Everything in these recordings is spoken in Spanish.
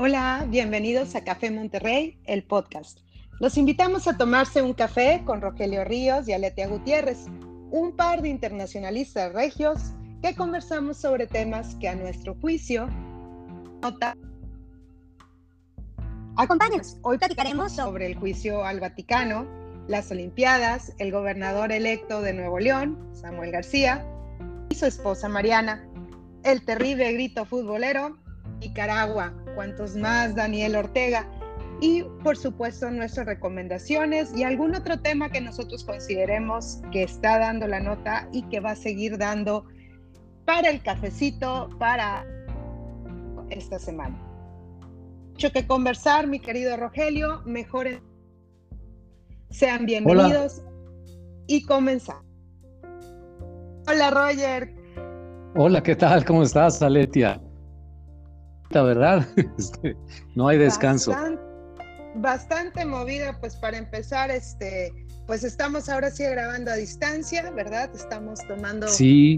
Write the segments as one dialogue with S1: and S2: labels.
S1: Hola, bienvenidos a Café Monterrey, el podcast. Los invitamos a tomarse un café con Rogelio Ríos y Aletia Gutiérrez, un par de internacionalistas regios que conversamos sobre temas que a nuestro juicio nota. Acompáñenos, hoy platicaremos sobre el juicio al Vaticano, las Olimpiadas, el gobernador electo de Nuevo León, Samuel García, y su esposa Mariana, el terrible grito futbolero, Nicaragua, cuantos más Daniel Ortega y por supuesto nuestras recomendaciones y algún otro tema que nosotros consideremos que está dando la nota y que va a seguir dando para el cafecito para esta semana. Mucho que conversar, mi querido Rogelio, mejor sean bienvenidos y comenzamos. Hola Roger.
S2: Hola, ¿qué tal? ¿Cómo estás, Aletia? ¿Verdad? Este, no hay descanso.
S1: Bastante, movida, pues para empezar, este, pues estamos ahora sí grabando a distancia, ¿verdad? Estamos tomando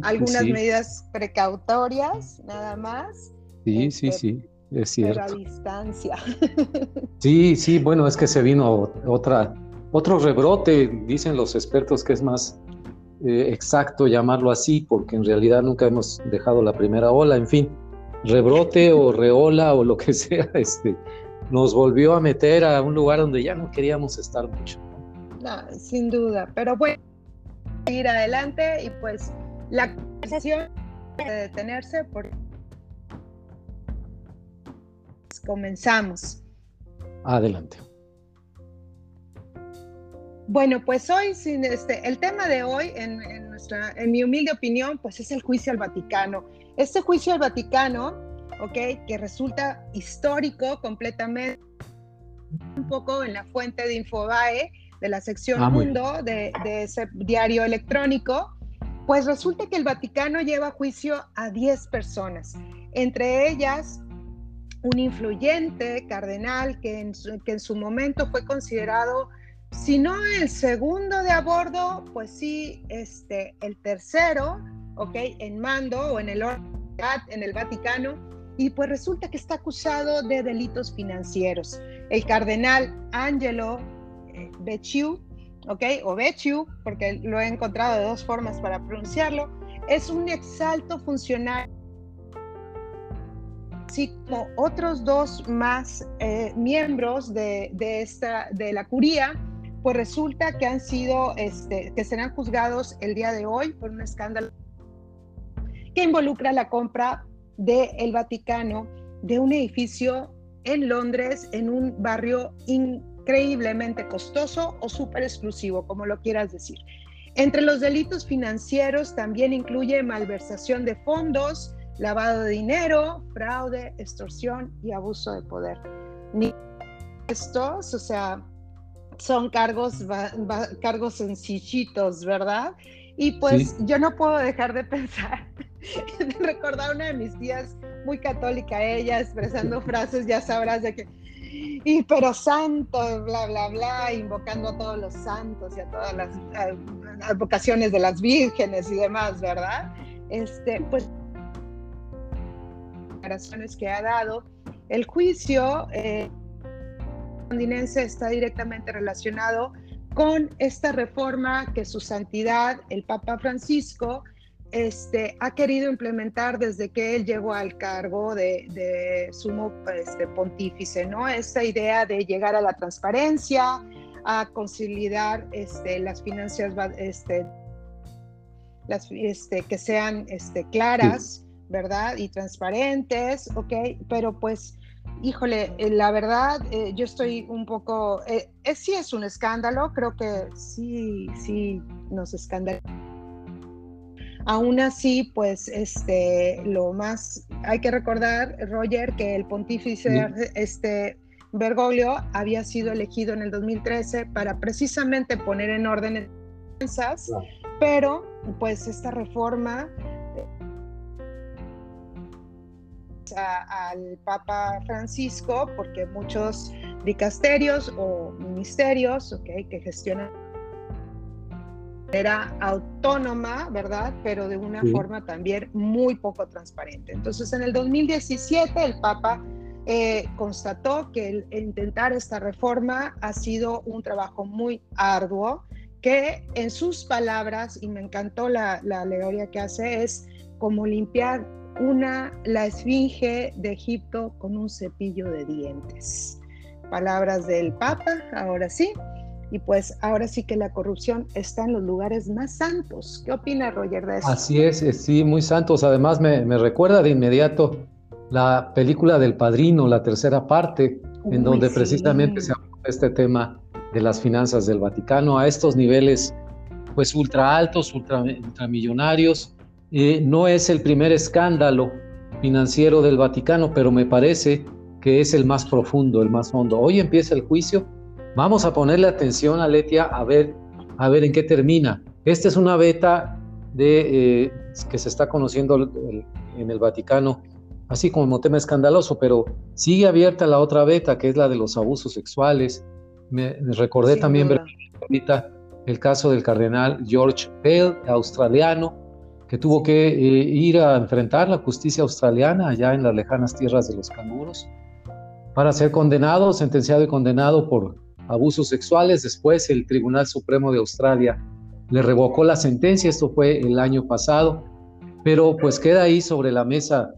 S1: algunas medidas precautorias, nada más.
S2: Sí, sí, este, sí, es cierto.
S1: Pero a distancia.
S2: Sí, sí, bueno, es que se vino otra, otro rebrote, dicen los expertos que es más eh, exacto llamarlo así, porque en realidad nunca hemos dejado la primera ola, en fin rebrote o reola o lo que sea, este, nos volvió a meter a un lugar donde ya no queríamos estar mucho.
S1: No, sin duda, pero bueno, ir adelante y pues la conversación de detenerse porque comenzamos.
S2: Adelante.
S1: Bueno, pues hoy, sin este, el tema de hoy, en, en, nuestra, en mi humilde opinión, pues es el juicio al Vaticano. Este juicio al Vaticano, ¿ok? Que resulta histórico completamente, un poco en la fuente de Infobae, de la sección ah, Mundo, de, de, ese diario electrónico, pues resulta que el Vaticano lleva a juicio a 10 personas, entre ellas un influyente cardenal que en su, que en su momento fue considerado si no el segundo de a bordo, pues sí, este, el tercero, ¿ok? En mando o en el en el Vaticano, y pues resulta que está acusado de delitos financieros. El cardenal Angelo eh, Becciu, ¿ok? O Becciu, porque lo he encontrado de dos formas para pronunciarlo, es un exalto funcionario así como otros dos más eh, miembros de, de, esta, de la curía, pues resulta que han sido, este, que serán juzgados el día de hoy por un escándalo que involucra la compra del el Vaticano de un edificio en Londres, en un barrio increíblemente costoso o súper exclusivo, como lo quieras decir. Entre los delitos financieros también incluye malversación de fondos, lavado de dinero, fraude, extorsión y abuso de poder. Ni estos, o sea, son cargos, cargos sencillitos, ¿verdad? Y pues yo no puedo dejar de pensar, de recordar una de mis tías muy católica, ella expresando frases, ya sabrás, de que, y pero santo, bla, bla, bla, invocando a todos los santos y a todas las advocaciones de las vírgenes y demás, ¿verdad? Este, pues, declaraciones que ha dado, el juicio eh, londinense está directamente relacionado con esta reforma que su santidad, el Papa Francisco, este, ha querido implementar desde que él llegó al cargo de, sumo este, pontífice, ¿no? Esta idea de llegar a la transparencia, a conciliar este, las finanzas que sean claras, ¿verdad? Y transparentes, ¿ok? Pero pues Híjole, eh, la verdad, eh, yo estoy un poco, eh, sí es un escándalo, creo que sí, sí nos escandaliza. Aún así, pues, este, lo más, hay que recordar, Roger, que el pontífice, este, Bergoglio había sido elegido en el 2013 para precisamente poner en orden finanzas, pero pues esta reforma al Papa Francisco, porque muchos dicasterios o ministerios okay, que gestionan era autónoma, ¿verdad? Pero de una forma también muy poco transparente. Entonces, en el 2017 el Papa eh, constató que el, intentar esta reforma ha sido un trabajo muy arduo, que en sus palabras, y me encantó la, la alegoría que hace, es como limpiar una, la esfinge de Egipto con un cepillo de dientes. Palabras del Papa, ahora sí. Y pues ahora sí que la corrupción está en los lugares más santos. ¿Qué opina Roger de eso?
S2: Así es, sí, muy santos. Además me, me recuerda de inmediato la película del Padrino, la tercera parte, en donde precisamente se habla de este tema de las finanzas del Vaticano a estos niveles pues ultra altos, ultra, ultramillonarios. Eh, no es el primer escándalo financiero del Vaticano, pero me parece que es el más profundo, el más hondo. Hoy empieza el juicio. Vamos a ponerle atención a Letia a ver, a ver en qué termina. Esta es una beta de, eh, que se está conociendo en el Vaticano así como tema escandaloso, pero sigue abierta la otra beta, que es la de los abusos sexuales. Me, recordé también ahorita el caso del cardenal George Pell, australiano, que tuvo que eh, ir a enfrentar la justicia australiana allá en las lejanas tierras de los canguros para ser condenado, sentenciado y condenado por abusos sexuales. Después el Tribunal Supremo de Australia le revocó la sentencia, esto fue el año pasado, pero pues queda ahí sobre la mesa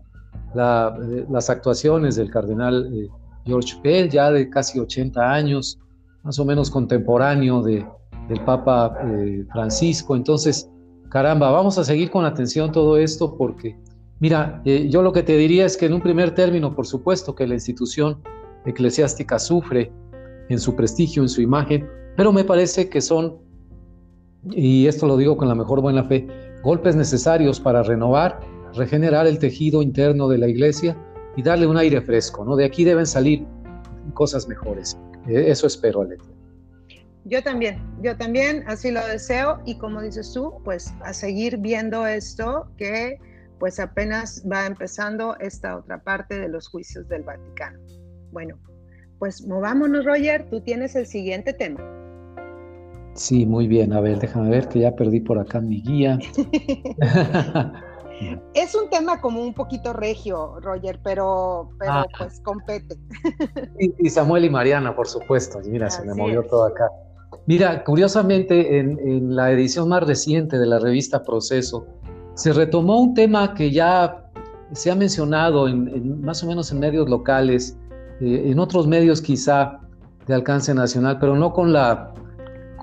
S2: eh, las actuaciones del cardenal eh, George Pell, ya de casi 80 años, más o menos contemporáneo de, del Papa eh, Francisco. Entonces, caramba, vamos a seguir con atención todo esto porque, mira, yo lo que te diría es que en un primer término, por supuesto, que la institución eclesiástica sufre en su prestigio, en su imagen, pero me parece que son, y esto lo digo con la mejor buena fe, golpes necesarios para renovar regenerar el tejido interno de la iglesia y darle un aire fresco, ¿no? De aquí deben salir cosas mejores. Eh, eso espero, Aletia.
S1: Yo también, yo también así lo deseo y como dices tú, pues a seguir viendo esto que pues apenas va empezando esta otra parte de los juicios del Vaticano. Bueno, pues movámonos, Roger, tú tienes el siguiente tema.
S2: Sí, muy bien. A ver, déjame ver que ya perdí por acá mi guía.
S1: Es un tema como un poquito regio, Roger, pero, pero ah. pues compete.
S2: Y, Samuel y Mariana, por supuesto. Mira, se me movió todo acá. Mira, curiosamente, en, la edición más reciente de la revista Proceso, se retomó un tema que ya se ha mencionado en, más o menos en medios locales, eh, en otros medios quizá de alcance nacional, pero no con la,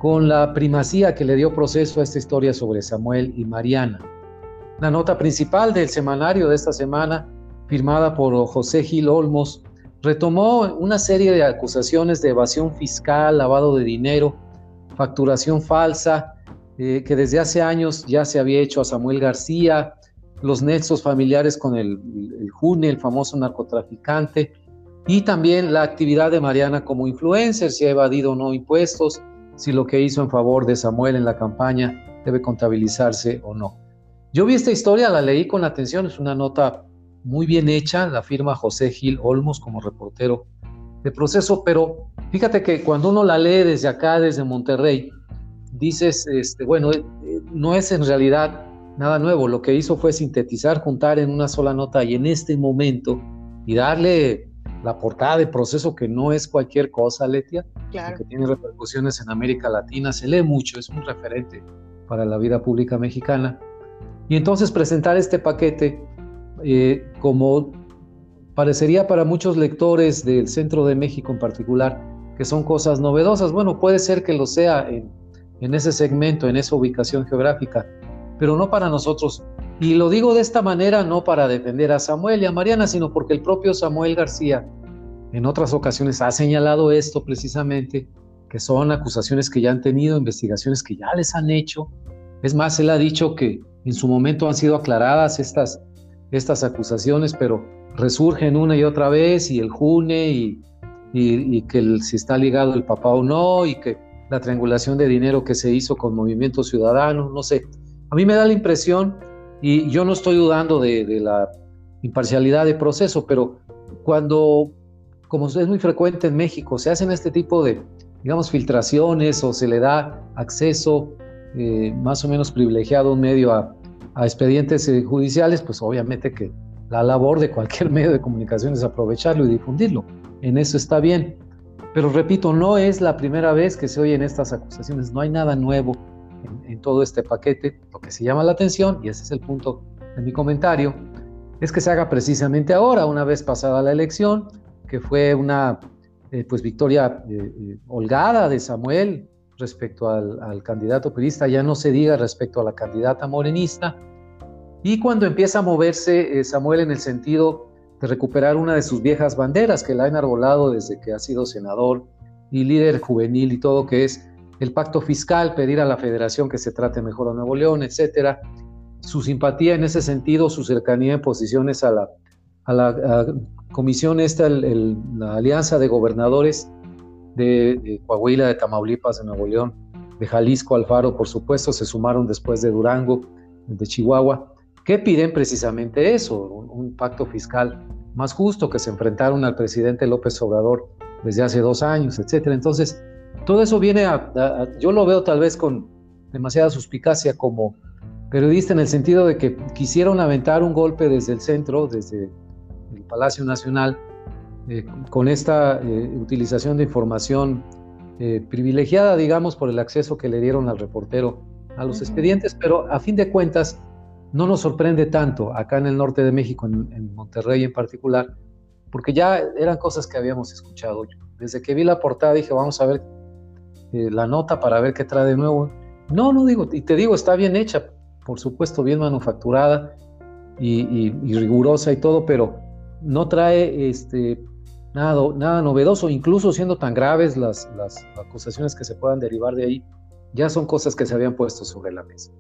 S2: con la primacía que le dio proceso a esta historia sobre Samuel y Mariana. La nota principal del semanario de esta semana, firmada por José Gil Olmos, retomó una serie de acusaciones de evasión fiscal, lavado de dinero, facturación falsa, eh, que desde hace años ya se había hecho a Samuel García, los nexos familiares con el, el June, el famoso narcotraficante, y también la actividad de Mariana como influencer, si ha evadido o no impuestos, si lo que hizo en favor de Samuel en la campaña debe contabilizarse o no. Yo vi esta historia, la leí con atención, es una nota muy bien hecha, la firma José Gil Olmos como reportero de proceso, pero fíjate que cuando uno la lee desde acá, desde Monterrey, dices, este, bueno, eh, no es en realidad nada nuevo, lo que hizo fue sintetizar, juntar en una sola nota y en este momento y darle la portada de proceso que no es cualquier cosa, Letia, que tiene repercusiones en América Latina, se lee mucho, es un referente para la vida pública mexicana. Y entonces presentar este paquete eh, como parecería para muchos lectores del centro de México en particular, que son cosas novedosas. Bueno, puede ser que lo sea en, en ese segmento, en esa ubicación geográfica, pero no para nosotros. Y lo digo de esta manera no para defender a Samuel y a Mariana, sino porque el propio Samuel García en otras ocasiones ha señalado esto precisamente, que son acusaciones que ya han tenido, investigaciones que ya les han hecho. Es más, él ha dicho que en su momento han sido aclaradas estas, estas acusaciones, pero resurgen una y otra vez y el June y, y, que si está ligado el papá o no y que la triangulación de dinero que se hizo con Movimiento Ciudadano, no sé. A mí me da la impresión, y yo no estoy dudando de, la imparcialidad de proceso, pero cuando, como es muy frecuente en México, se hacen este tipo de, digamos, filtraciones o se le da acceso eh, más o menos privilegiado un medio a, expedientes eh, judiciales, pues obviamente que la labor de cualquier medio de comunicación es aprovecharlo y difundirlo. En eso está bien. Pero repito, no es la primera vez que se oyen estas acusaciones, no hay nada nuevo en, todo este paquete. Lo que se llama la atención, y ese es el punto de mi comentario, es que se haga precisamente ahora, una vez pasada la elección, que fue una eh, pues victoria eh, eh, holgada de Samuel respecto al, candidato periodista, ya no se diga respecto a la candidata morenista. Y cuando empieza a moverse Samuel en el sentido de recuperar una de sus viejas banderas que la ha enarbolado desde que ha sido senador y líder juvenil y todo, que es el pacto fiscal, pedir a la federación que se trate mejor a Nuevo León, etcétera. Su simpatía en ese sentido, su cercanía en posiciones a la, a la comisión esta, la alianza de gobernadores de, de, Coahuila, de Tamaulipas, de Nuevo León, de Jalisco, Alfaro, por supuesto, se sumaron después de Durango, de Chihuahua. ¿Qué piden precisamente eso? Un, pacto fiscal más justo, que se enfrentaron al presidente López Obrador desde hace dos años, etcétera. Entonces, todo eso viene a, yo lo veo tal vez con demasiada suspicacia como periodista en el sentido de que quisieron aventar un golpe desde el centro, desde el Palacio Nacional, eh, con esta eh, utilización de información eh, privilegiada, digamos, por el acceso que le dieron al reportero a los expedientes, pero a fin de cuentas no nos sorprende tanto acá en el norte de México, en, Monterrey en particular, porque ya eran cosas que habíamos escuchado. Desde que vi la portada dije, vamos a ver eh, la nota para ver qué trae de nuevo. No, no digo, y te digo, está bien hecha, por supuesto, bien manufacturada y, rigurosa y todo, pero no trae este, nada, nada novedoso, incluso siendo tan graves las, acusaciones que se puedan derivar de ahí, ya son cosas que se habían puesto sobre la mesa.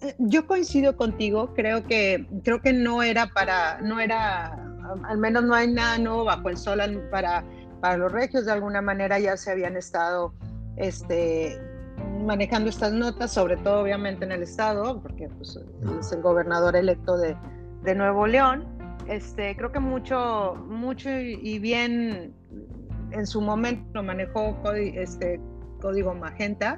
S1: Eh, yo coincido contigo, creo que, creo que no era para, no era, al menos no hay nada nuevo bajo el sol para, para los regios, de alguna manera ya se habían estado este, manejando estas notas, sobre todo obviamente en el estado, porque pues, es el gobernador electo de, Nuevo León. Este, creo que mucho, mucho y bien en su momento lo manejó este, código magenta,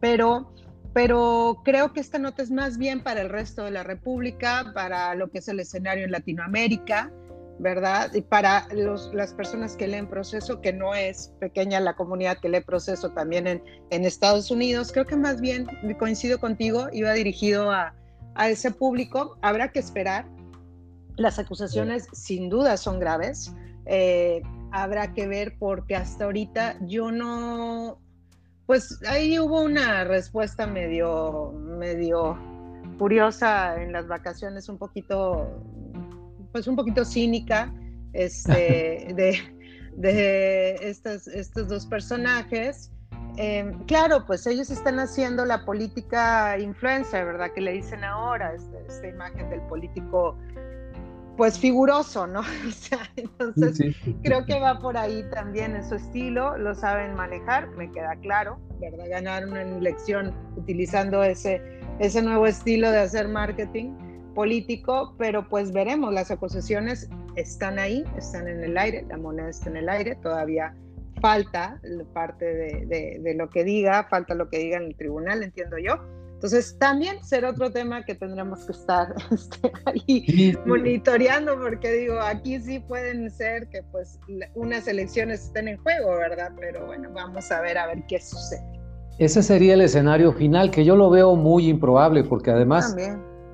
S1: pero pero creo que esta nota es más bien para el resto de la República, para lo que es el escenario en Latinoamérica, ¿verdad? Y para las personas que leen proceso, que no es pequeña la comunidad que lee proceso también en, en Estados Unidos, creo que más bien, coincido contigo, iba dirigido a, a ese público. Habrá que esperar. Las acusaciones sin duda son graves. Eh, habrá que ver porque hasta ahorita yo no, pues ahí hubo una respuesta medio, medio curiosa en las vacaciones, un poquito, pues un poquito cínica, este, de, de estos, estos dos personajes. Em, claro, pues ellos están haciendo la política influencer, ¿verdad? Que le dicen ahora, este, esta imagen del político pues figuroso, ¿no? O sea, entonces creo que va por ahí también en su estilo, lo saben manejar, me queda claro, ¿verdad? Ganaron una elección utilizando ese, ese nuevo estilo de hacer marketing político, pero pues veremos, las acusaciones están ahí, están en el aire, la moneda está en el aire, todavía falta parte de, de lo que diga, falta lo que diga en el tribunal, entiendo yo entonces, también será otro tema que tendremos que estar este, ahí monitoreando, porque digo, aquí sí pueden ser que pues unas elecciones estén en juego, ¿verdad? Pero bueno, vamos a ver a ver qué sucede.
S2: Ese sería el escenario final, que yo lo veo muy improbable, porque además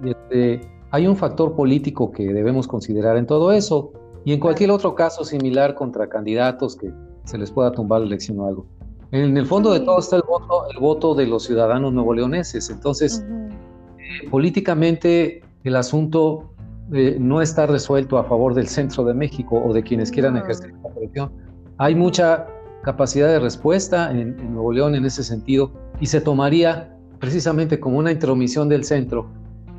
S2: este, hay un factor político que debemos considerar en todo eso, y en cualquier otro caso similar contra candidatos que se les pueda tumbar la elección o algo. En el fondo de todo está el voto, el voto de los ciudadanos nuevoleoneses. Entonces, eh, políticamente el asunto eh, no está resuelto a favor del centro de México o de quienes quieran ejercer la presión. Hay mucha capacidad de respuesta en, Nuevo León en ese sentido y se tomaría precisamente como una intromisión del centro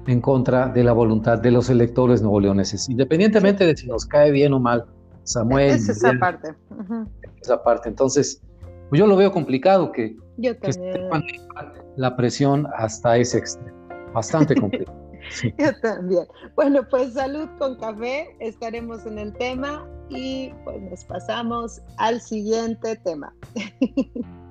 S2: en contra de la voluntad de los electores nuevoleoneses, independientemente de si nos cae bien o mal Samuel.
S1: Es esa parte.
S2: Esa parte. Entonces, pues yo lo veo complicado que,
S1: yo
S2: la presión hasta ese extremo. Bastante complicado.
S1: Yo también. Bueno, pues salud con café, estaremos en el tema y pues nos pasamos al siguiente tema.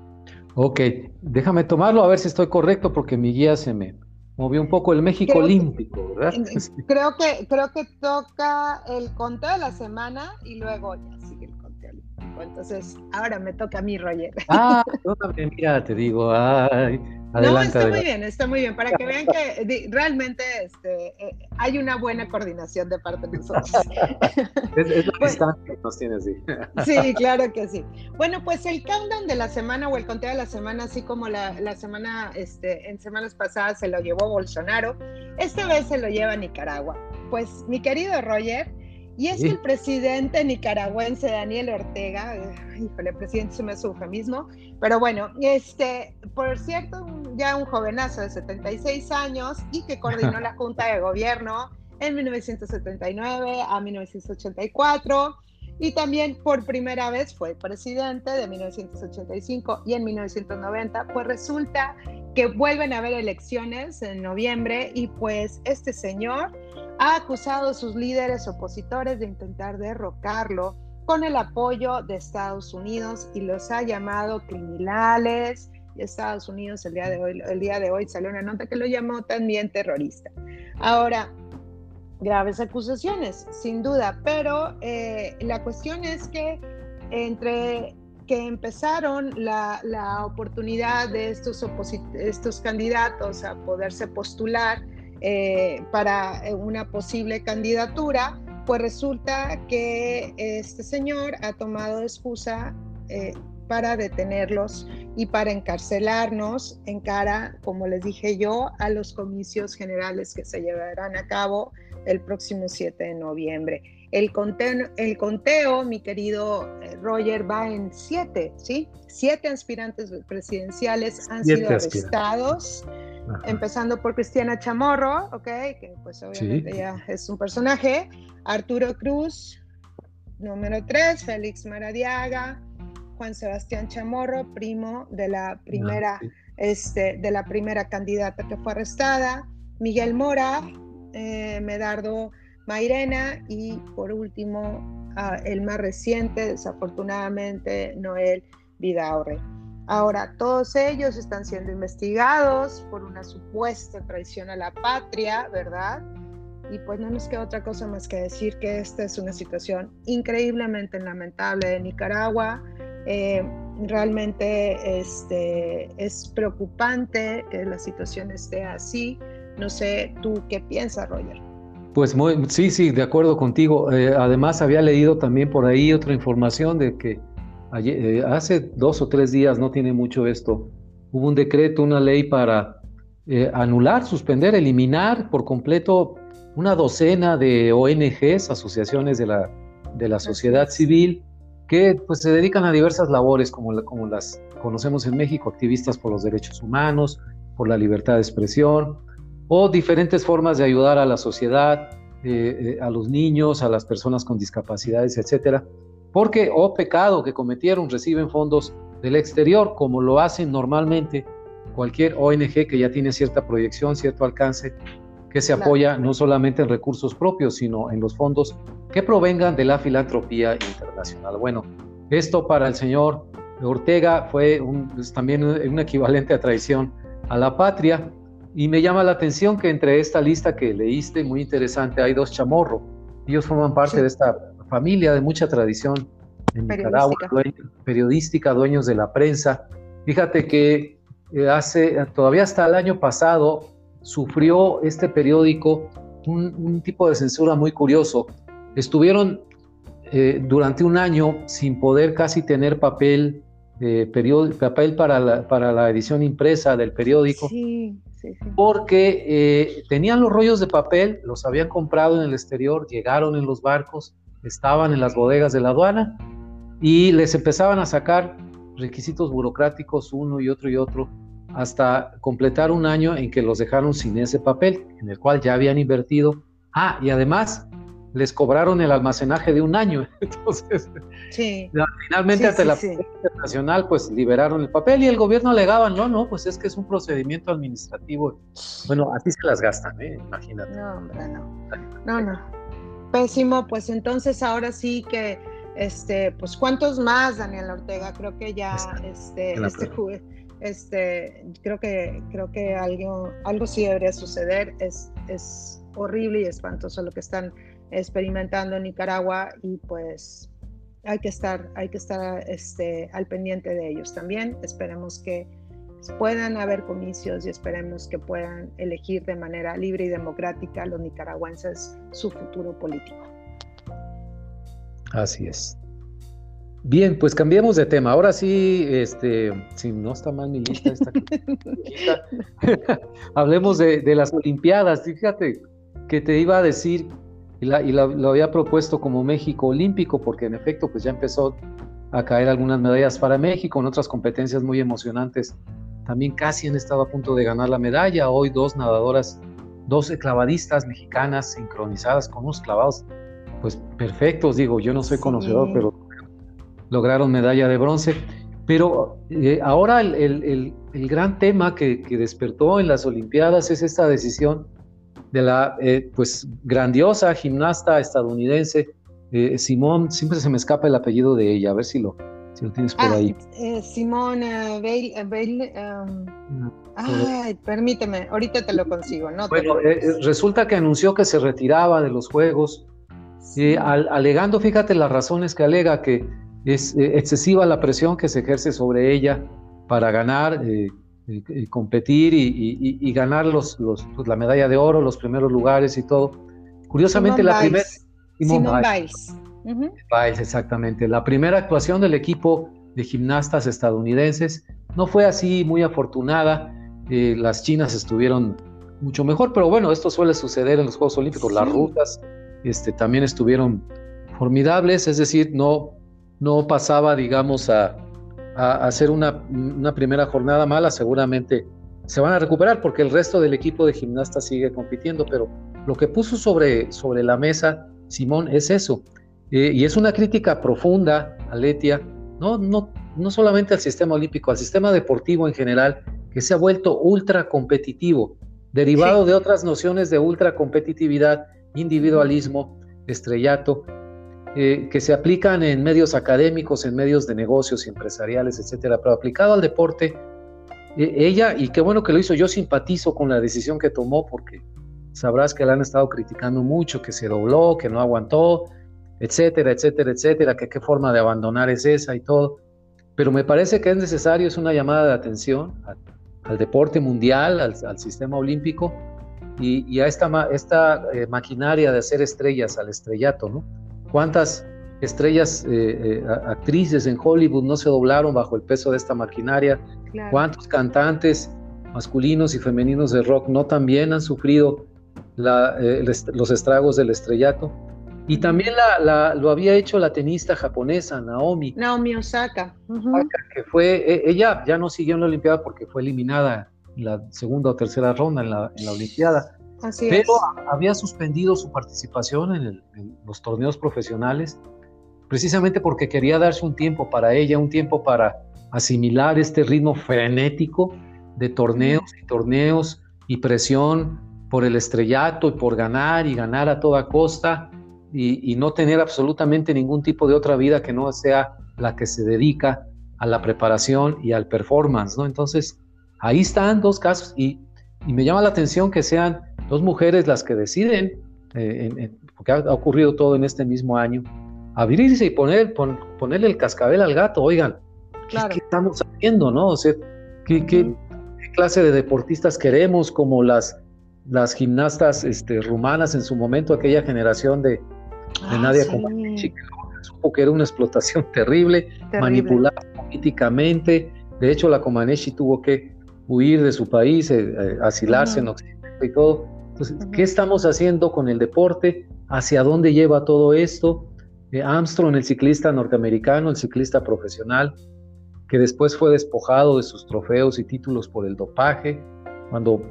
S2: Ok, déjame tomarlo a ver si estoy correcto porque mi guía se me, movió un poco el México olímpico, ¿verdad?
S1: Creo que, creo que toca el conteo de la semana y luego ya sigue el conteo olímpico. Entonces, ahora me toca a mí, Roger.
S2: Ah, mira, te digo, ay,
S1: no, está muy bien, está muy bien, para que vean que realmente este, eh, hay una buena coordinación de parte de nosotros.
S2: es, la distancia que nos tiene así.
S1: sí, claro que sí. Bueno, pues el countdown de la semana o el conteo de la semana, así como la, la semana, este, en semanas pasadas se lo llevó Bolsonaro, esta vez se lo lleva Nicaragua. Pues mi querido Roger, y es que el presidente nicaragüense Daniel Ortega, híjole, presidente se me sufre mismo, pero bueno, este, por cierto, ya un jovenazo de 76 años y que coordinó la Junta de Gobierno en 1979 a 1984 y también por primera vez fue presidente de 1985 y en 1990, pues resulta que vuelven a haber elecciones en noviembre y pues este señor ha acusado a sus líderes opositores de intentar derrocarlo con el apoyo de Estados Unidos y los ha llamado criminales. Y Estados Unidos el día de hoy, el día de hoy salió una nota que lo llamó también terrorista. Ahora, graves acusaciones, sin duda, pero eh, la cuestión es que entre que empezaron la, la oportunidad de estos, estos candidatos a poderse postular eh, para eh, una posible candidatura, pues resulta que este señor ha tomado excusa para detenerlos y para encarcelarnos en cara, como les dije yo, a los comicios generales que se llevarán a cabo el próximo 7 de noviembre. El conteo, el conteo, mi querido Roger, va en siete, ¿sí? Siete aspirantes presidenciales han sido arrestados empezando por Cristiana Chamorro, ¿ok? Que pues obviamente ya es un personaje, Arturo Cruz, número 3, Félix Maradiaga, Juan Sebastián Chamorro, primo de la primera, ah, este, de la primera candidata que fue arrestada, Miguel Mora, eh, Medardo Mairena y por último el más reciente, desafortunadamente, Noel Vidaurre. Ahora, todos ellos están siendo investigados por una supuesta traición a la patria, ¿verdad? Y pues no nos queda otra cosa más que decir que esta es una situación increíblemente lamentable de Nicaragua. Eh, realmente este, es preocupante que la situación esté así. No sé, ¿tú qué piensas, Roger?
S2: Pues sí, sí, de acuerdo contigo. Eh, además, había leído también por ahí otra información de que eh, hace dos o tres días, no tiene mucho esto, hubo un decreto, una ley para eh, anular, suspender, eliminar por completo una docena de ONGs, asociaciones de la, de la sociedad civil, que pues, se dedican a diversas labores, como, como las conocemos en México, activistas por los derechos humanos, por la libertad de expresión, o diferentes formas de ayudar a la sociedad, eh, a los niños, a las personas con discapacidades, etcétera porque, oh pecado que cometieron, reciben fondos del exterior, como lo hacen normalmente cualquier ONG que ya tiene cierta proyección, cierto alcance, que se apoya no solamente en recursos propios, sino en los fondos que provengan de la filantropía internacional. Bueno, esto para el señor Ortega fue también un equivalente a traición a la patria. Y me llama la atención que entre esta lista que leíste, muy interesante, hay dos chamorros. Ellos forman parte de esta familia de mucha tradición en Nicaragua, periodística, dueños de la prensa. Fíjate que eh, hace, todavía hasta el año pasado, sufrió este periódico un, tipo de censura muy curioso. Estuvieron eh, durante un año sin poder casi tener papel, eh, papel para la, para la edición impresa del periódico. Porque tenían los rollos de papel, los habían comprado en el exterior, llegaron en los barcos estaban en las bodegas de la aduana y les empezaban a sacar requisitos burocráticos uno y otro y otro hasta completar un año en que los dejaron sin ese papel, en el cual ya habían invertido. Ah, y además les cobraron el almacenaje de un año. Entonces, finalmente ante la sí. internacional, pues liberaron el papel y el gobierno alegaba, no, no, pues es que es un procedimiento administrativo. Bueno, así se las gastan, ¿eh? imagínate.
S1: No, hombre, no. No, no. Pésimo, pues entonces ahora sí que, este, pues cuántos más, Daniel Ortega, creo que ya este, este este, creo que, creo que algo, algo sí debería suceder. Es, es horrible y espantoso lo que están experimentando en Nicaragua y pues hay que estar, hay que estar este, al pendiente de ellos también. Esperemos que puedan haber comicios y esperemos que puedan elegir de manera libre y democrática los nicaragüenses su futuro político.
S2: Así es. Bien, pues cambiemos de tema. Ahora sí, este, si no está mal mi lista, hablemos de, las Olimpiadas. Fíjate que te iba a decir, y, lo había propuesto como México Olímpico, porque en efecto, pues ya empezó a caer algunas medallas para México en otras competencias muy emocionantes también casi han estado a punto de ganar la medalla. Hoy dos nadadoras, dos clavadistas mexicanas sincronizadas con unos clavados, pues perfectos, digo, yo no soy conocedor, pero lograron medalla de bronce. Pero eh, ahora el, gran tema que, despertó en las Olimpiadas es esta decisión de la eh, pues grandiosa gimnasta estadounidense eh, Simón, siempre se me escapa el apellido de ella, a ver si lo, si lo tienes por ah, ahí.
S1: Eh, Bale, eh, um, ay, permíteme, ahorita te lo consigo. No
S2: bueno, eh, resulta que anunció que se retiraba de los Juegos, alegando, fíjate las razones que alega, que es excesiva la presión que se ejerce sobre ella para ganar, competir y, ganar los, los, pues, la medalla de oro, los primeros lugares y todo. Curiosamente, la primera...
S1: Simón Biles
S2: exactamente. La primera actuación del equipo de gimnastas estadounidenses no fue así muy afortunada. Eh, las chinas estuvieron mucho mejor, pero bueno, esto suele suceder en los Juegos Olímpicos. Las rutas este, también estuvieron formidables, es decir, no, no pasaba, digamos, a, hacer una, una, primera jornada mala, seguramente se van a recuperar porque el resto del equipo de gimnastas sigue compitiendo, pero lo que puso sobre, sobre la mesa Simón es eso, eh, y es una crítica profunda, Aletia, no, no, no solamente al sistema olímpico, al sistema deportivo en general, que se ha vuelto ultra competitivo, derivado de otras nociones de ultra competitividad, individualismo, estrellato, eh, que se aplican en medios académicos, en medios de negocios empresariales, etcétera, pero aplicado al deporte, eh, ella, y qué bueno que lo hizo, yo simpatizo con la decisión que tomó, porque sabrás que la han estado criticando mucho, que se dobló, que no aguantó, etcétera, etcétera, etcétera, que qué forma de abandonar es esa y todo. Pero me parece que es necesario, es una llamada de atención al, deporte mundial, al, sistema olímpico y, a esta, esta eh, maquinaria de hacer estrellas, al estrellato, ¿no? ¿Cuántas estrellas, eh, eh, actrices en Hollywood no se doblaron bajo el peso de esta maquinaria? ¿Cuántos cantantes masculinos y femeninos de rock no también han sufrido los estragos del estrellato? Y también la, lo había hecho la tenista japonesa Naomi.
S1: Naomi Osaka.
S2: Que fue, e, ella ya no siguió en la Olimpiada porque fue eliminada en la segunda o tercera ronda en la, en la Olimpiada.
S1: Así
S2: pero había suspendido su participación en, los torneos profesionales precisamente porque quería darse un tiempo para ella, un tiempo para asimilar este ritmo frenético de torneos y torneos y presión por el estrellato y por ganar y ganar a toda costa y, no tener absolutamente ningún tipo de otra vida que no sea la que se dedica a la preparación y al performance, ¿no? Entonces, ahí están dos casos y, me llama la atención que sean dos mujeres las que deciden, eh, porque ha, ocurrido todo en este mismo año, abrirse y poner, ponerle el cascabel al gato, oigan, ¿qué, estamos haciendo, no? O sea, ¿qué, clase de deportistas queremos como las, las gimnastas este, rumanas en su momento, aquella generación de, de ah, Nadia sí. supo que era una explotación terrible, manipulada políticamente. De hecho, la Comaneci tuvo que huir de su país, eh, eh, asilarse en Occidente y todo. Entonces, ¿qué estamos haciendo con el deporte? ¿Hacia dónde lleva todo esto? Eh, Armstrong, el ciclista norteamericano, el ciclista profesional, que después fue despojado de sus trofeos y títulos por el dopaje, cuando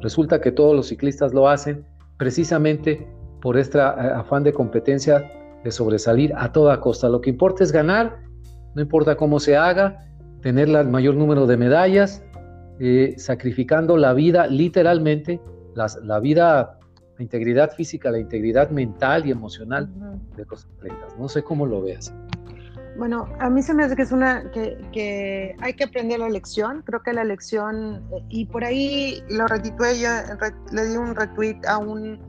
S2: resulta que todos los ciclistas lo hacen, precisamente por este afán de competencia de sobresalir a toda costa. Lo que importa es ganar, no importa cómo se haga, tener el mayor número de medallas, eh, sacrificando la vida, literalmente, la vida, la integridad física, la integridad mental y emocional de los atletas. No sé cómo lo veas.
S1: Bueno, a mí se me hace que es una que, hay que aprender la lección. Creo que la lección, y por ahí lo retitué yo, le di un retweet a un,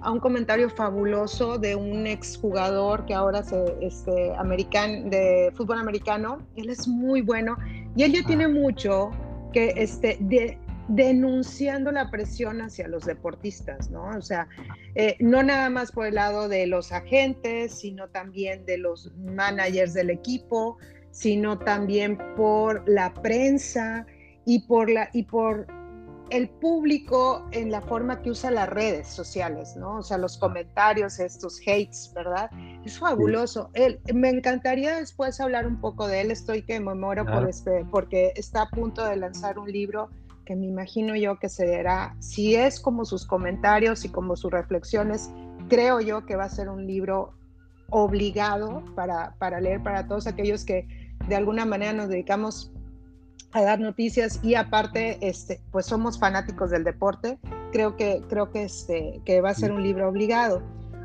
S1: a un comentario fabuloso de un exjugador que ahora se este, american, de fútbol americano. Él es muy bueno y él ya tiene ah. mucho que este, de, denunciando la presión hacia los deportistas, ¿no? O sea, eh, no nada más por el lado de los agentes, sino también de los managers del equipo, sino también por la prensa y por la y por el público en la forma que usa las redes sociales, ¿no? O sea, los comentarios, estos hates, ¿verdad? Es fabuloso. Él, me encantaría después hablar un poco de él. Estoy que me muero por este, porque está a punto de lanzar un libro que me imagino yo que se será, si es como sus comentarios y como sus reflexiones, creo yo que va a ser un libro obligado para, para leer para todos aquellos que de alguna manera nos dedicamos a dar noticias y aparte este pues somos fanáticos del deporte creo que creo que este que va a ser un libro obligado.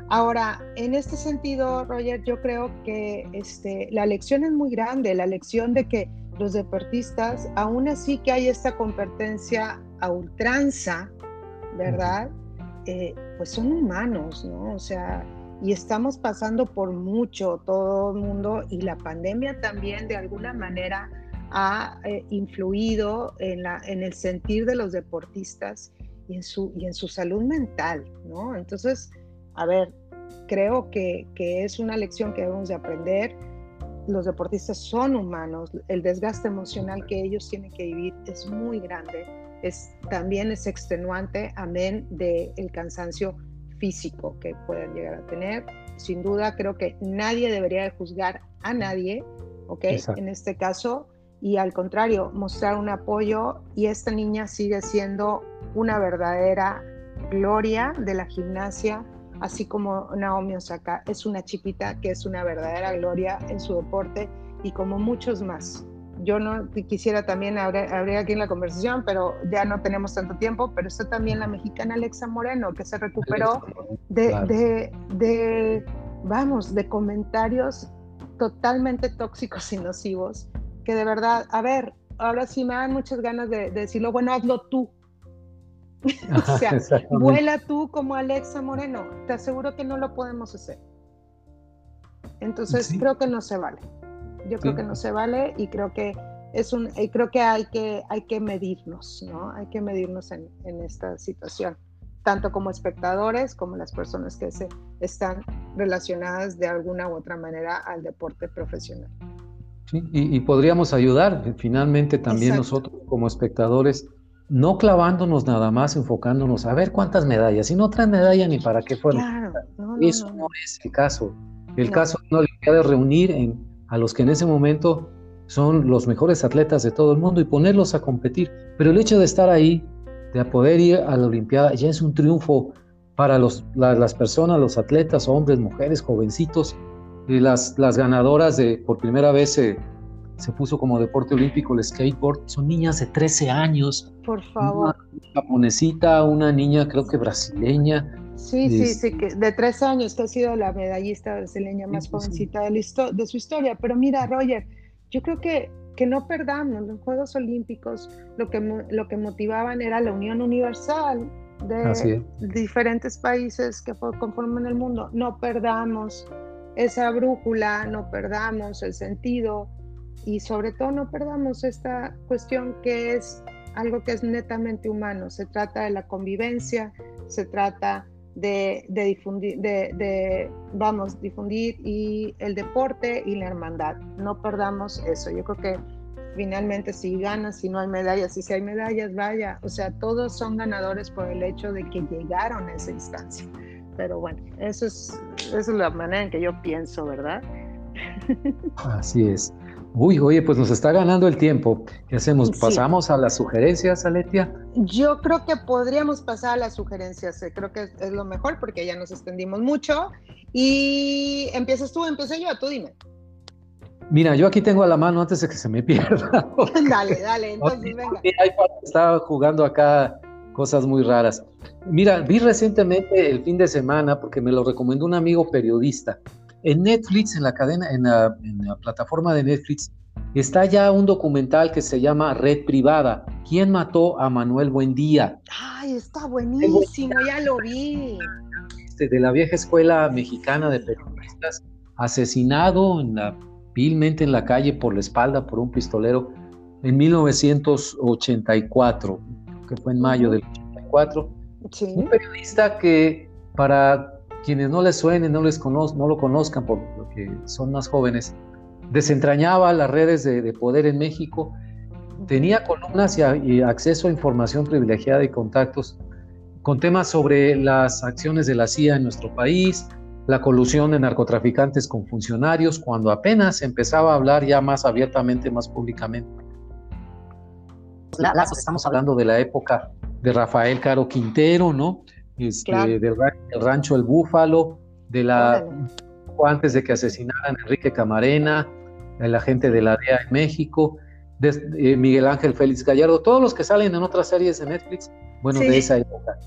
S1: Ahora en este sentido Roger yo creo que este la lección es muy grande la lección de que los deportistas, aún así que hay esta competencia a ultranza, ¿verdad? Eh, pues son humanos, ¿no? O sea, y estamos pasando por mucho todo el mundo y la pandemia también de alguna manera ha eh, influido en, la, en el sentir de los deportistas y en su, y en su salud mental, ¿no? Entonces, a ver, creo que, que es una lección que debemos de aprender los deportistas son humanos, el desgaste emocional que ellos tienen que vivir es muy grande, es, también es extenuante, amén del el cansancio físico que puedan llegar a tener. Sin duda, creo que nadie debería de juzgar a nadie, ¿ok? En este caso, y al contrario, mostrar un apoyo y esta niña sigue siendo una verdadera gloria de la gimnasia, así como Naomi Osaka es una chipita que es una verdadera gloria en su deporte y como muchos más. Yo no quisiera también habría aquí en la conversación, pero ya no tenemos tanto tiempo, pero está también la mexicana Alexa Moreno, que se recuperó de, de, vamos, de comentarios totalmente tóxicos y nocivos, que de verdad, a ver, ahora sí me dan muchas ganas de decirlo, bueno, hazlo tú, o sea, vuela tú como Alexa Moreno. Te aseguro que no lo podemos hacer. Entonces creo que no se vale. Yo creo que no se vale y creo que es un, y creo que hay que hay que medirnos, ¿no? Hay que medirnos en, en esta situación, tanto como espectadores como las personas que se están relacionadas de alguna u otra manera al deporte profesional.
S2: Sí, y, podríamos ayudar finalmente también nosotros como espectadores no clavándonos nada más, enfocándonos a ver cuántas medallas, si no traen medalla ni para qué fueron. Eso no, es el caso. El caso es una reunir en, a los que en ese momento son los mejores atletas de todo el mundo y ponerlos a competir. Pero el hecho de estar ahí, de poder ir a la Olimpiada, ya es un triunfo para los, las personas, los atletas, hombres, mujeres, jovencitos, y las, las ganadoras de por primera vez se puso como deporte olímpico el skateboard. Son niñas de 13 años.
S1: Por favor.
S2: Una japonesita, una niña creo que brasileña.
S1: Sí, sí, sí, que de 13 años, que ha sido la medallista brasileña más jovencita de, de su historia. Pero mira, Roger, yo creo que, que no perdamos los Juegos Olímpicos, lo que, lo que motivaban era la unión universal de diferentes países que conforman el mundo. No perdamos esa brújula, no perdamos el sentido y sobre todo no perdamos esta cuestión que es algo que es netamente humano. Se trata de la convivencia, se trata de, difundir, de, vamos, difundir y el deporte y la hermandad. No perdamos eso. Yo creo que finalmente si ganas, si no hay medallas, y si hay medallas, vaya, o sea, todos son ganadores por el hecho de que llegaron a esa instancia. Pero bueno, eso es, esa es la manera en que yo pienso, ¿verdad?
S2: Así es. Uy, oye, pues nos está ganando el tiempo. ¿Qué hacemos? ¿Pasamos a las sugerencias, Aletia?
S1: Yo creo que podríamos pasar a las sugerencias. Eh, creo que es, lo mejor porque ya nos extendimos mucho. Y empiezas tú, empiezo yo, tú dime.
S2: Mira, yo aquí tengo a la mano antes de que se me pierda.
S1: dale, dale, entonces venga.
S2: Estaba jugando acá cosas muy raras. Mira, vi recientemente el fin de semana, porque me lo recomendó un amigo periodista, en Netflix, en la cadena, en la, plataforma de Netflix, está ya un documental que se llama Red Privada. ¿Quién mató a Manuel Buendía?
S1: Ay, está buenísimo, ya lo vi.
S2: Este, de la vieja escuela mexicana de periodistas, asesinado en la, vilmente en la calle por la espalda por un pistolero en 1984, que fue en mayo del 84. Un periodista que para quienes no les suenen, no, les no lo conozcan porque son más jóvenes, desentrañaba las redes de, poder en México, tenía columnas y, acceso a información privilegiada y contactos con temas sobre las acciones de la CIA en nuestro país, la colusión de narcotraficantes con funcionarios, cuando apenas empezaba a hablar ya más abiertamente, más públicamente. estamos hablando de la época de Rafael Caro Quintero, ¿no? Este, del, rancho El Búfalo, de la antes de que asesinaran a Enrique Camarena, el agente de la DEA en México, de, eh, Miguel Ángel Félix Gallardo, todos los que salen en otras series de Netflix, bueno, de esa época.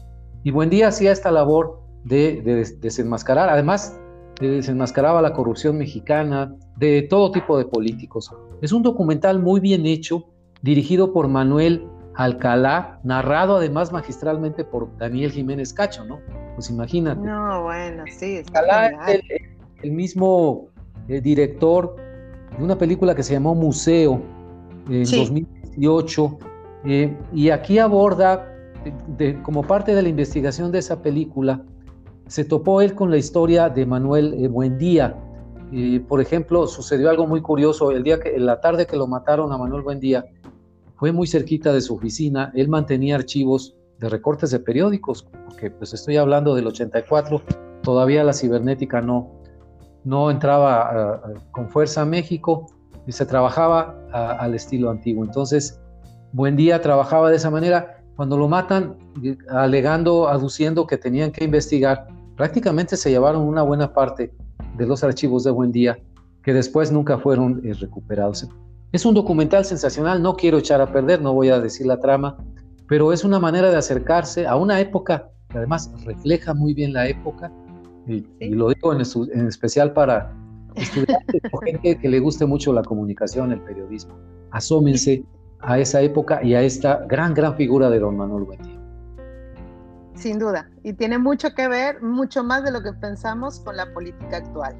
S2: Y Buen Día hacía esta labor de, desenmascarar, además desenmascaraba la corrupción mexicana, de todo tipo de políticos. Es un documental muy bien hecho, dirigido por Manuel Alcalá, narrado además magistralmente por Daniel Jiménez Cacho, ¿no? Pues imagínate.
S1: No, bueno, sí.
S2: Alcalá es el, mismo eh, director de una película que se llamó Museo en 2018, eh, y aquí aborda, como parte de la investigación de esa película, se topó él con la historia de Manuel eh, Buendía. por ejemplo, sucedió algo muy curioso, el día que, en la tarde que lo mataron a Manuel Buendía, fue muy cerquita de su oficina, él mantenía archivos de recortes de periódicos, porque pues estoy hablando del 84, todavía la cibernética no, no entraba con fuerza a México y se trabajaba al estilo antiguo. Entonces, Buen Día trabajaba de esa manera. Cuando lo matan, alegando, aduciendo que tenían que investigar, prácticamente se llevaron una buena parte de los archivos de Buen Día que después nunca fueron eh, recuperados. Es un documental sensacional, no quiero echar a perder, no voy a decir la trama, pero es una manera de acercarse a una época que además refleja muy bien la época, y, lo digo en, especial para estudiantes o gente que le guste mucho la comunicación, el periodismo. Asómense a esa época y a esta gran, gran figura de don Manuel Buendía.
S1: Sin duda, y tiene mucho que ver, mucho más de lo que pensamos con la política actual.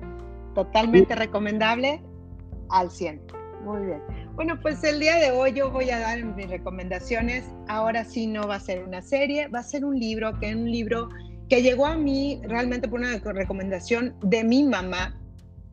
S1: Totalmente recomendable al 100. Muy bien. Bueno, pues el día de hoy yo voy a dar mis recomendaciones. Ahora sí no va a ser una serie, va a ser un libro, que es un libro que llegó a mí realmente por una recomendación de mi mamá.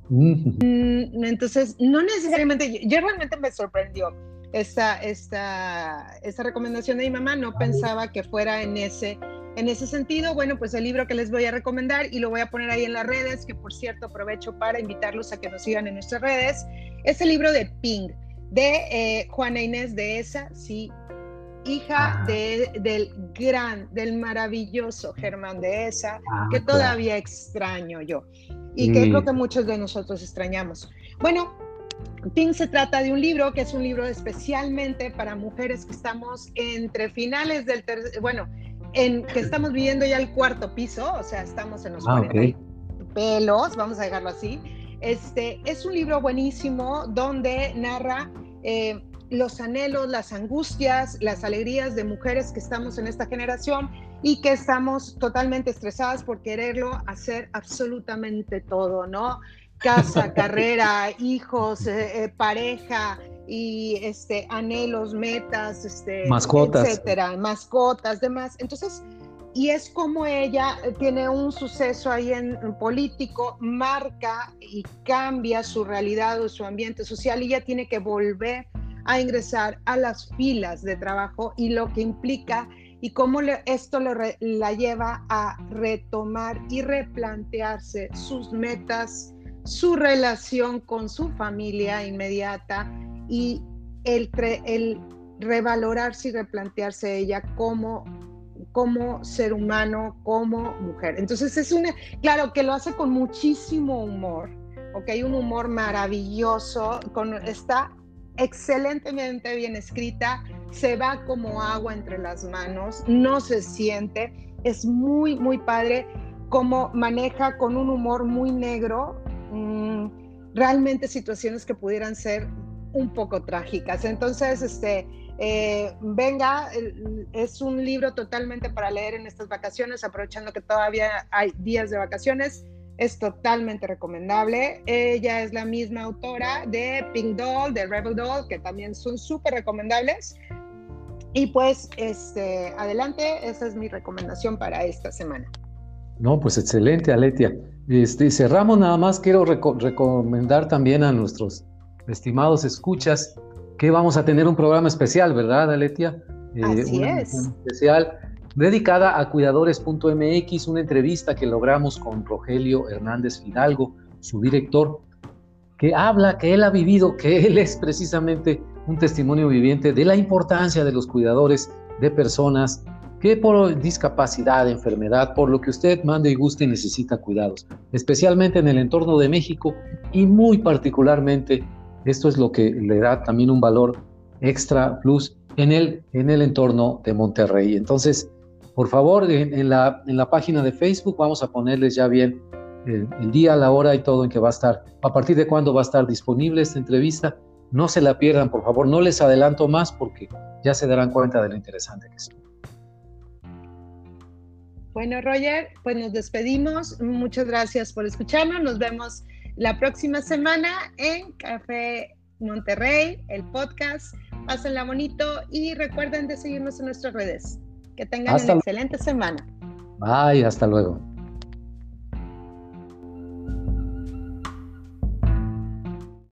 S1: Mm, entonces, no necesariamente, yo, realmente me sorprendió esta, esta, esta recomendación de mi mamá, no pensaba que fuera en ese en ese sentido, bueno, pues el libro que les voy a recomendar y lo voy a poner ahí en las redes, que por cierto aprovecho para invitarlos a que nos sigan en nuestras redes, es el libro de Ping, de eh, Juana Inés de esa, sí, hija ah. de, del gran, del maravilloso Germán de esa, ah, que todavía extraño yo y que creo que muchos de nosotros extrañamos. Bueno, Ping se trata de un libro que es un libro especialmente para mujeres que estamos entre finales del tercer, bueno, en que estamos viviendo ya el cuarto piso, o sea, estamos en los ah, pelos, vamos a dejarlo así. Este es un libro buenísimo donde narra eh, los anhelos, las angustias, las alegrías de mujeres que estamos en esta generación y que estamos totalmente estresadas por quererlo hacer absolutamente todo, ¿no? Casa, carrera, hijos, eh, eh, pareja, y este, anhelos, metas, este,
S2: mascotas,
S1: etcétera, mascotas, demás. Entonces, y es como ella tiene un suceso ahí en, político, marca y cambia su realidad o su ambiente social y ella tiene que volver a ingresar a las filas de trabajo y lo que implica y cómo esto la lleva a retomar y replantearse sus metas, su relación con su familia inmediata, y el, el revalorarse y replantearse ella como como ser humano, como mujer. Entonces es una, claro, que lo hace con muchísimo humor, ok, un humor maravilloso, con, está excelentemente bien escrita, se va como agua entre las manos, no se siente, es muy, muy padre, como maneja con un humor muy negro mm, realmente situaciones que pudieran ser un poco trágicas. Entonces, este, eh, venga, es un libro totalmente para leer en estas vacaciones, aprovechando que todavía hay días de vacaciones. Es totalmente recomendable. Ella es la misma autora de Pink Doll, de Rebel Doll, que también son súper recomendables. Y pues, este, adelante, esa es mi recomendación para esta semana.
S2: No, pues excelente, Aletia. Este, cerramos nada más, quiero recomendar también a nuestros estimados escuchas que vamos a tener un programa especial, ¿verdad, Aletia?
S1: Eh, Así es.
S2: Especial dedicada a cuidadores.mx, una entrevista que logramos con Rogelio Hernández Fidalgo, su director, que habla que él ha vivido, que él es precisamente un testimonio viviente de la importancia de los cuidadores de personas que por discapacidad, enfermedad, por lo que usted mande y guste necesita cuidados, especialmente en el entorno de México y muy particularmente esto es lo que le da también un valor extra plus en el, en el entorno de Monterrey. Entonces, por favor, en, la, en la página de Facebook vamos a ponerles ya bien el, el, día, la hora y todo en que va a estar, a partir de cuándo va a estar disponible esta entrevista. No se la pierdan, por favor, no les adelanto más porque ya se darán cuenta de lo interesante que es.
S1: Bueno, Roger, pues nos despedimos. Muchas gracias por escucharnos. Nos vemos la próxima semana en Café Monterrey, el podcast. Pásenla bonito y recuerden de seguirnos en nuestras redes. Que tengan una excelente semana.
S2: Bye, hasta luego.